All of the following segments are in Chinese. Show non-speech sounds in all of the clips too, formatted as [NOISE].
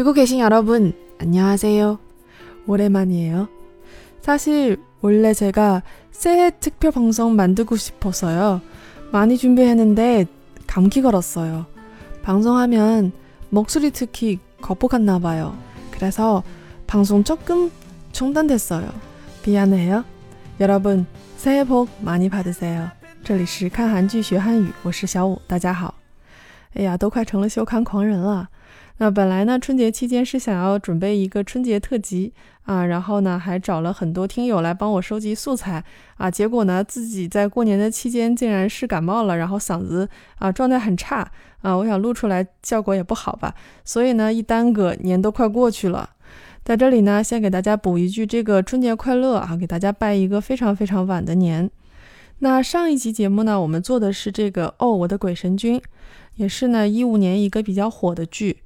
듣고 계신 여러분, 안녕하세요. 오랜만이에요. 사실 원래 제가 새해 특별 방송 만들고 싶어서요. 많이 준비했는데 감기 걸었어요. 방송하면 목소리 특히 거북했나 봐요. 그래서 방송 조금 중단됐어요. 미안해요. 여러분, 새해 복 많이 받으세요. 这里是看韩剧学汉语，我是小五，大家好。哎呀，都快成了修刊狂人了。 那本来呢，春节期间是想要准备一个春节特辑啊，然后呢，还找了很多听友来帮我收集素材啊，结果呢，自己在过年的期间竟然是感冒了，然后嗓子啊状态很差啊，我想录出来效果也不好吧，所以呢，一耽搁，年都快过去了，在这里呢，先给大家补一句这个春节快乐啊，给大家拜一个非常非常晚的年。那上一集节目呢，我们做的是这个哦，我的鬼神君，也是呢一五年一个比较火的剧。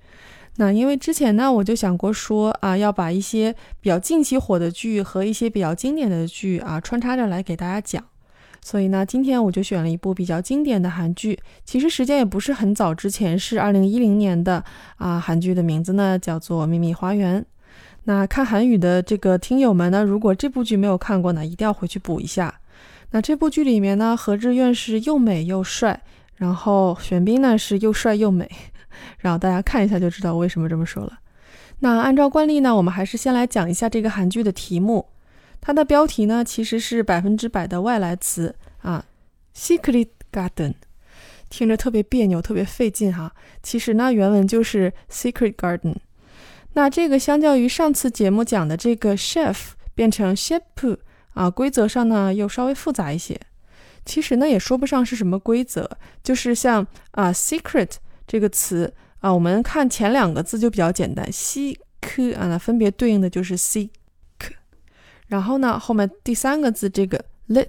那因为之前呢，我就想过说啊，要把一些比较近期火的剧和一些比较经典的剧啊穿插着来给大家讲，所以呢，今天我就选了一部比较经典的韩剧，其实时间也不是很早之前，是二零一零年的啊，韩剧的名字呢叫做《秘密花园》。那看韩语的这个听友们呢，如果这部剧没有看过呢，一定要回去补一下。那这部剧里面呢，何志远是又美又帅，然后玄彬呢是又帅又美。然后大家看一下就知道为什么这么说了。那按照惯例呢，我们还是先来讲一下这个韩剧的题目。它的标题呢其实是百分之百的外来词啊，Secret Garden，听着特别别扭，特别费劲哈。其实呢原文就是 Secret Garden。那这个相较于上次节目讲的这个 Chef 变成 Chef 啊，规则上呢又稍微复杂一些。其实呢也说不上是什么规则，就是像啊 Secret。这个词啊，我们看前两个字就比较简单，seek 啊，那分别对应的就是 seek。然后呢，后面第三个字这个 lit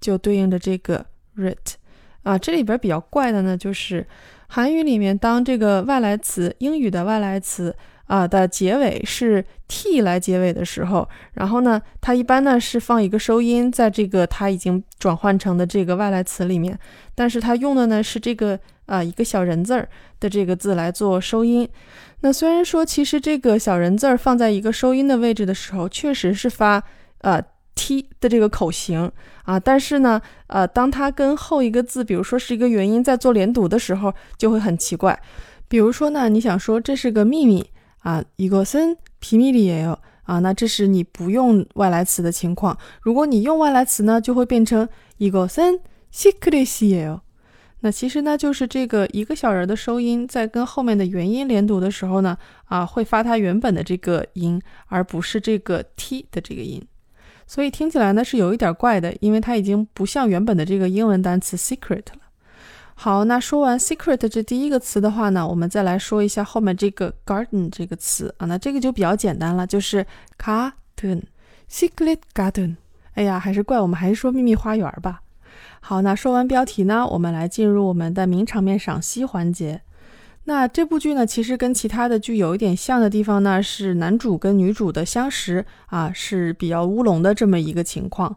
就对应的这个 rit。啊，这里边比较怪的呢，就是韩语里面当这个外来词，英语的外来词啊的结尾是 t 来结尾的时候，然后呢，它一般呢是放一个收音在这个它已经转换成的这个外来词里面，但是它用的呢是这个。啊，一个小人字儿的这个字来做收音。那虽然说，其实这个小人字儿放在一个收音的位置的时候，确实是发呃 t 的这个口型啊，但是呢，呃，当它跟后一个字，比如说是一个元音在做连读的时候，就会很奇怪。比如说呢，你想说这是个秘密啊，一个森皮米里也有啊，那这是你不用外来词的情况。如果你用外来词呢，就会变成一个森西克里西也有。那其实呢，就是这个一个小人的收音，在跟后面的元音连读的时候呢，啊，会发它原本的这个音，而不是这个 t 的这个音，所以听起来呢是有一点怪的，因为它已经不像原本的这个英文单词 secret 了。好，那说完 secret 这第一个词的话呢，我们再来说一下后面这个 garden 这个词啊，那这个就比较简单了，就是 garden，secret garden。哎呀，还是怪我们还是说秘密花园吧。好，那说完标题呢，我们来进入我们的名场面赏析环节。那这部剧呢，其实跟其他的剧有一点像的地方呢，是男主跟女主的相识啊，是比较乌龙的这么一个情况。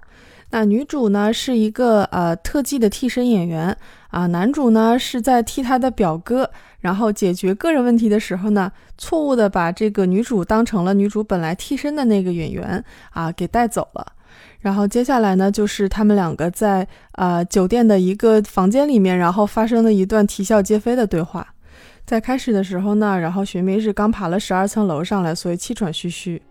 那女主呢是一个呃特技的替身演员啊，男主呢是在替他的表哥，然后解决个人问题的时候呢，错误的把这个女主当成了女主本来替身的那个演员啊，给带走了。然后接下来呢，就是他们两个在呃酒店的一个房间里面，然后发生的一段啼笑皆非的对话。在开始的时候呢，然后玄彬是刚爬了十二层楼上来，所以气喘吁吁。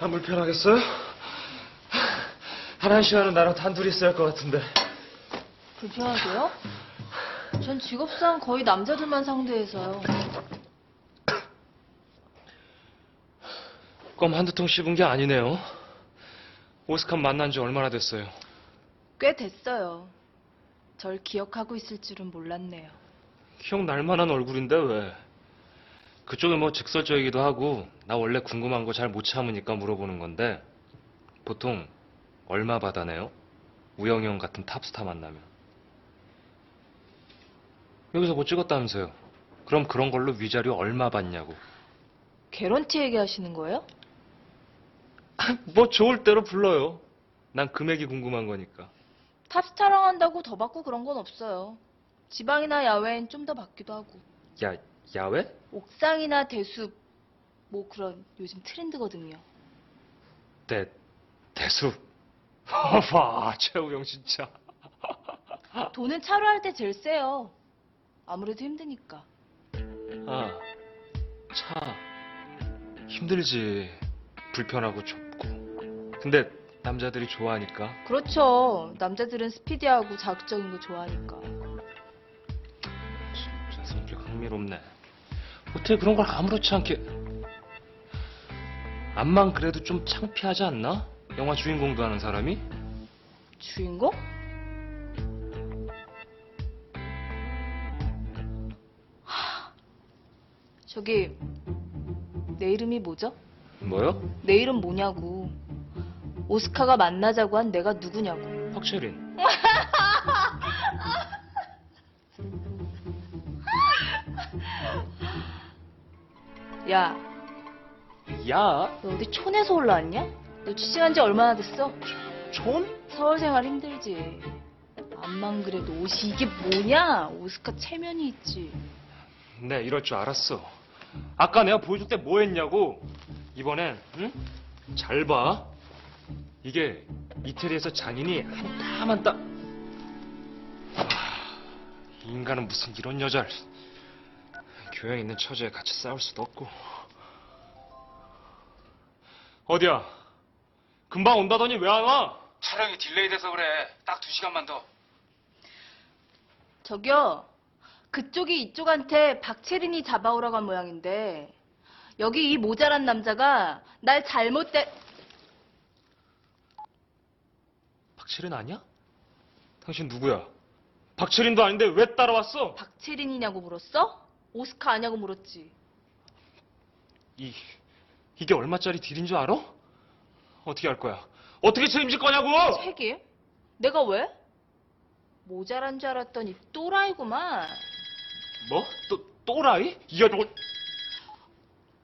안 불편하겠어요? 한한 시간은 나랑 단둘이 있어야 할 것 같은데. 불편하세요? 전 직업상 거의 남자들만 상대해서요. 껌 한두 통 씹은 게 아니네요. 오스칸 만난 지 얼마나 됐어요? 꽤 됐어요. 절 기억하고 있을 줄은 몰랐네요. 기억날 만한 얼굴인데 왜? 그쪽은 뭐 직설적이기도 하고 나 원래 궁금한 거 잘 못 참으니까 물어보는 건데 보통 얼마 받아내요? 우영이 형 같은 탑스타 만나면 여기서 뭐 찍었다면서요. 그럼 그런 걸로 위자료 얼마 받냐고. 개런티 얘기하시는 거예요? [LAUGHS] 뭐 좋을 대로 불러요. 난 금액이 궁금한 거니까. 탑스타랑 한다고 더 받고 그런 건 없어요. 지방이나 야외엔 좀 더 받기도 하고. 야, 야외? 옥상이나 대숲, 뭐 그런 요즘 트렌드거든요. 대, 대수. [LAUGHS] 와, 최우영 진짜. 돈은 차로 할 때 제일 세요. 아무래도 힘드니까. 아, 차. 힘들지. 불편하고 좁고. 근데 남자들이 좋아하니까. 그렇죠. 남자들은 스피디하고 자극적인 거 좋아하니까. 진짜 성격 흥미롭네. 어떻게 그런 걸 아무렇지 않게. 암만 그래도 좀 창피하지 않나? 영화 주인공도 하는 사람이? 주인공? 하, 저기 내 이름이 뭐죠? 뭐요? 내 이름 뭐냐고. 오스카가 만나자고 한 내가 누구냐고. 헉체린. [LAUGHS] 야, 야, 너 어디 촌에서 올라왔냐? 너 취직한 지 얼마나 됐어? 촌? 서울 생활 힘들지. 암만 그래도 옷이 이게 뭐냐? 오스카 체면이 있지. 네, 이럴 줄 알았어. 아까 내가 보여줄 때 뭐 했냐고. 이번엔, 응? 잘 봐. 이게 이태리에서 장인이 한 땀 한 땀. 아, 이 인간은 무슨 이런 여자를. 교양 있는 처제에 같이 싸울 수도 없고. 어디야? 금방 온다더니 왜 안 와? 촬영이 딜레이 돼서 그래. 딱 두 시간만 더. 저기요. 그쪽이 이쪽한테 박채린이 잡아오라고 한 모양인데 여기 이 모자란 남자가 날 잘못된 박채린 아니야? 당신 누구야? 박채린도 아닌데 왜 따라왔어? 박채린이냐고 물었어? 오스카 아냐고 물었지. 이 이게 얼마짜리 딜인 줄 알아? 어떻게 할 거야? 어떻게 책임질 거냐고? 책임? 내가 왜? 모자란 줄 알았더니 또라이구만. 뭐? 또 또라이? 이 여자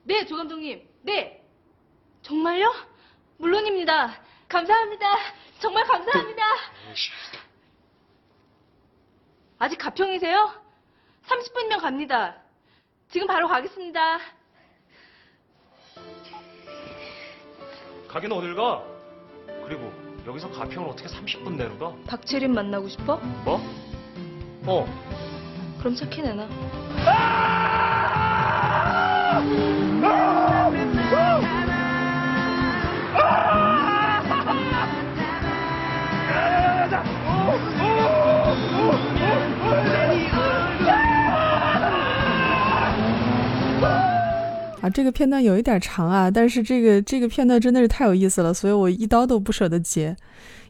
네, 조 감독님. 네. 정말요? 물론입니다. 감사합니다. 정말 감사합니다. 아직 가평이세요? 30분이면 갑니다. 지금 바로 가겠습니다. 가긴 어딜 가? 그리고 여기서 가평을 어떻게 30분 내로 가? 박채린 만나고 싶어? 뭐? 어. 그럼 착해 내놔. 这个片段有一点长啊，但是这个这个片段真的是太有意思了，所以我一刀都不舍得截。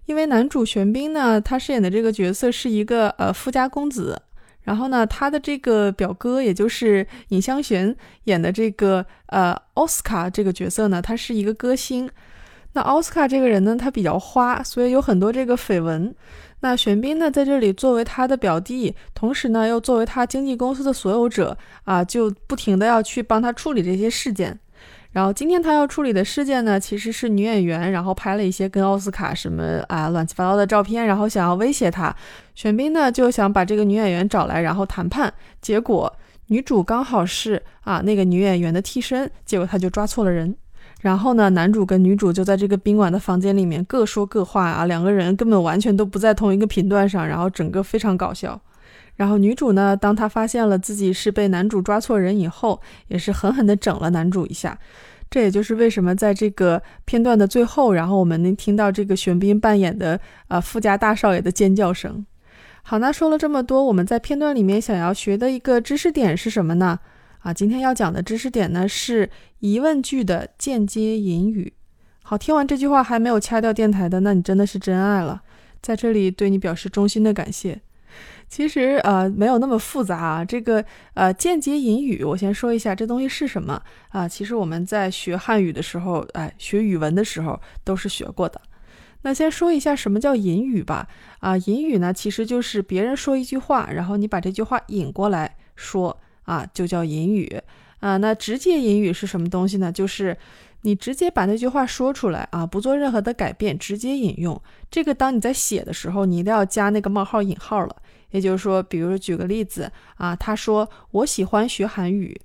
因为男主玄彬呢，他饰演的这个角色是一个呃富家公子，然后呢，他的这个表哥也就是尹相玄演的这个呃奥斯卡这个角色呢，他是一个歌星。那奥斯卡这个人呢，他比较花，所以有很多这个绯闻。那玄彬呢，在这里作为他的表弟，同时呢又作为他经纪公司的所有者啊，就不停的要去帮他处理这些事件。然后今天他要处理的事件呢，其实是女演员，然后拍了一些跟奥斯卡什么啊乱七八糟的照片，然后想要威胁他。玄彬呢就想把这个女演员找来，然后谈判。结果女主刚好是啊那个女演员的替身，结果他就抓错了人。然后呢，男主跟女主就在这个宾馆的房间里面各说各话啊，两个人根本完全都不在同一个频段上，然后整个非常搞笑。然后女主呢，当她发现了自己是被男主抓错人以后，也是狠狠地整了男主一下。这也就是为什么在这个片段的最后，然后我们能听到这个玄彬扮演的呃富家大少爷的尖叫声。好，那说了这么多，我们在片段里面想要学的一个知识点是什么呢？啊，今天要讲的知识点呢是疑问句的间接引语。好，听完这句话还没有掐掉电台的，那你真的是真爱了，在这里对你表示衷心的感谢。其实呃没有那么复杂啊，这个呃间接引语，我先说一下这东西是什么啊。其实我们在学汉语的时候，哎，学语文的时候都是学过的。那先说一下什么叫引语吧。啊，引语呢，其实就是别人说一句话，然后你把这句话引过来说，啊，就叫引语。啊，那直接引语是什么东西呢？就是你直接把那句话说出来啊，不做任何的改变，直接引用。这个当你在写的时候，你一定要加那个冒号引号了。也就是说，比如说举个例子啊，他说我喜欢学韩语，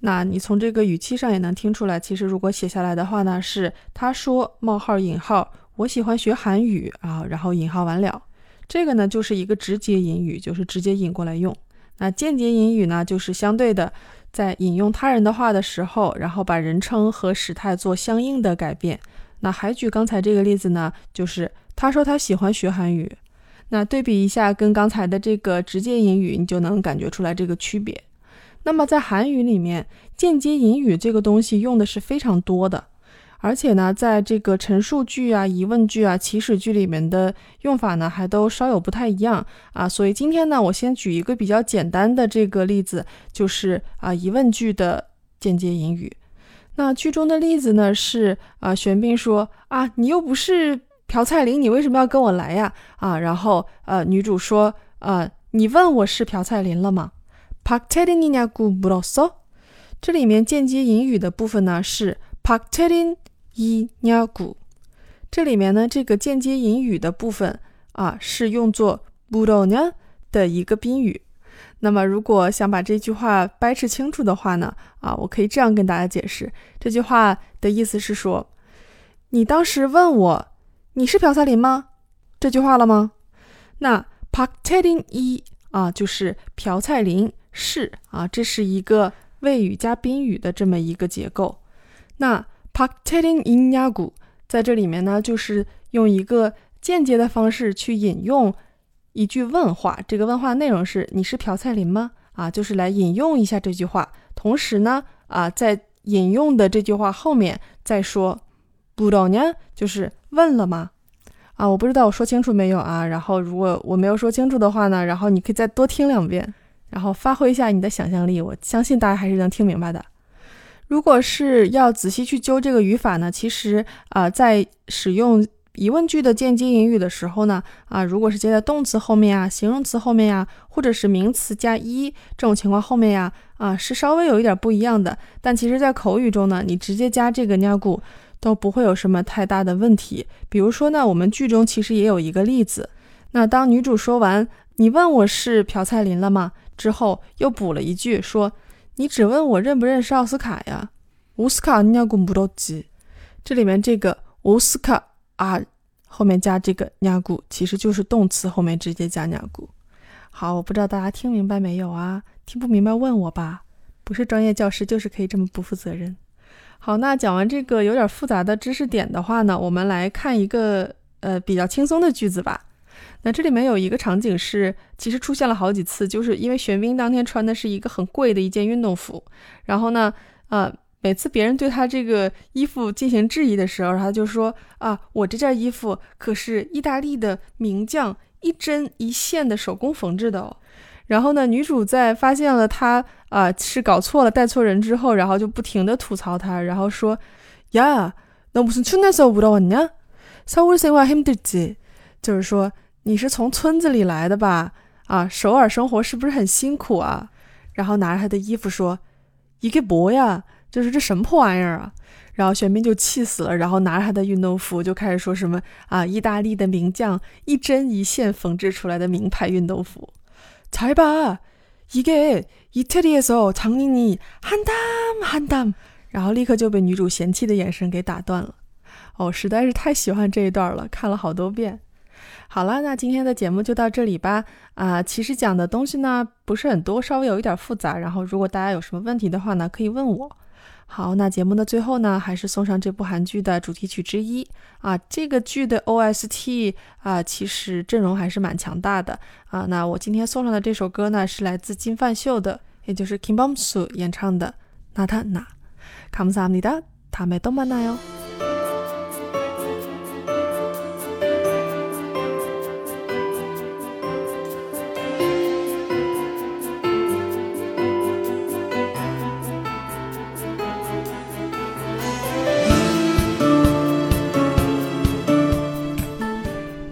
那你从这个语气上也能听出来，其实如果写下来的话呢，是他说冒号引号我喜欢学韩语啊，然后引号完了。这个呢就是一个直接引语，就是直接引过来用。那间接引语呢，就是相对的。在引用他人的话的时候，然后把人称和时态做相应的改变。那还举刚才这个例子呢，就是他说他喜欢学韩语。那对比一下跟刚才的这个直接引语，你就能感觉出来这个区别。那么在韩语里面，间接引语这个东西用的是非常多的。而且呢，在这个陈述句啊、疑问句啊、祈使句里面的用法呢，还都稍有不太一样啊。所以今天呢，我先举一个比较简单的这个例子，就是啊疑问句的间接引语。那句中的例子呢是啊，玄彬说啊，你又不是朴菜林，你为什么要跟我来呀？啊，然后呃，女主说啊，你问我是朴菜林了吗？박태린이냐고물었어这里面间接引语的部分呢是박태린 一尼尔古，这里面呢，这个间接引语的部分啊，是用作布罗呢的一个宾语。那么，如果想把这句话掰扯清楚的话呢，啊，我可以这样跟大家解释：这句话的意思是说，你当时问我你是朴赛林吗？这句话了吗？那 p a k t e l i n 一啊，就是朴赛林是啊，这是一个谓语加宾语的这么一个结构。那 Pak Telling in Yagu，在这里面呢，就是用一个间接的方式去引用一句问话。这个问话内容是：你是朴菜林吗？啊，就是来引用一下这句话。同时呢，啊，在引用的这句话后面再说不道呢，就是问了吗？啊，我不知道我说清楚没有啊。然后如果我没有说清楚的话呢，然后你可以再多听两遍，然后发挥一下你的想象力。我相信大家还是能听明白的。如果是要仔细去揪这个语法呢，其实啊，在使用疑问句的间接引语的时候呢，啊，如果是接在动词后面啊、形容词后面呀，或者是名词加一这种情况后面呀，啊，是稍微有一点不一样的。但其实，在口语中呢，你直接加这个 n 古都不会有什么太大的问题。比如说呢，我们剧中其实也有一个例子，那当女主说完“你问我是朴菜林了吗”之后，又补了一句说。你只问我认不认识奥斯卡呀？奥斯卡尼亚古不都记？这里面这个奥斯卡啊，后面加这个尼亚古，其实就是动词后面直接加尼亚古。好，我不知道大家听明白没有啊？听不明白问我吧。不是专业教师，就是可以这么不负责任。好，那讲完这个有点复杂的知识点的话呢，我们来看一个呃比较轻松的句子吧。那这里面有一个场景是，其实出现了好几次，就是因为玄彬当天穿的是一个很贵的一件运动服，然后呢，呃，每次别人对他这个衣服进行质疑的时候，他就说啊，我这件衣服可是意大利的名匠一针一线的手工缝制的哦。然后呢，女主在发现了他啊是搞错了带错人之后，然后就不停的吐槽他，然后说呀，너무슨촌에서울어왔냐서울생활힘들 지？ 就是说。 你是从村子里来的吧？啊，首尔生活是不是很辛苦啊？然后拿着他的衣服说：“一个博呀，就是这什么破玩意儿啊？”然后玄彬就气死了，然后拿着他的运动服就开始说什么啊，意大利的名匠一针一线缝制出来的名牌运动服。잘 봐， 이게이태리에서장인이한땀한 땀。 然后立刻就被女主嫌弃的眼神给打断了。哦，实在是太喜欢这一段了，看了好多遍。 好了，那今天的节目就到这里吧。啊，其实讲的东西呢不是很多，稍微有一点复杂。然后，如果大家有什么问题的话呢，可以问我。好，那节目的最后呢，还是送上这部韩剧的主题曲之一啊。这个剧的 OST 啊，其实阵容还是蛮强大的啊。那我今天送上的这首歌呢，是来自金范秀的，也就是 Kim Bom Soo 演唱的《나타나》。감사합니 다， 다음에또만나 요。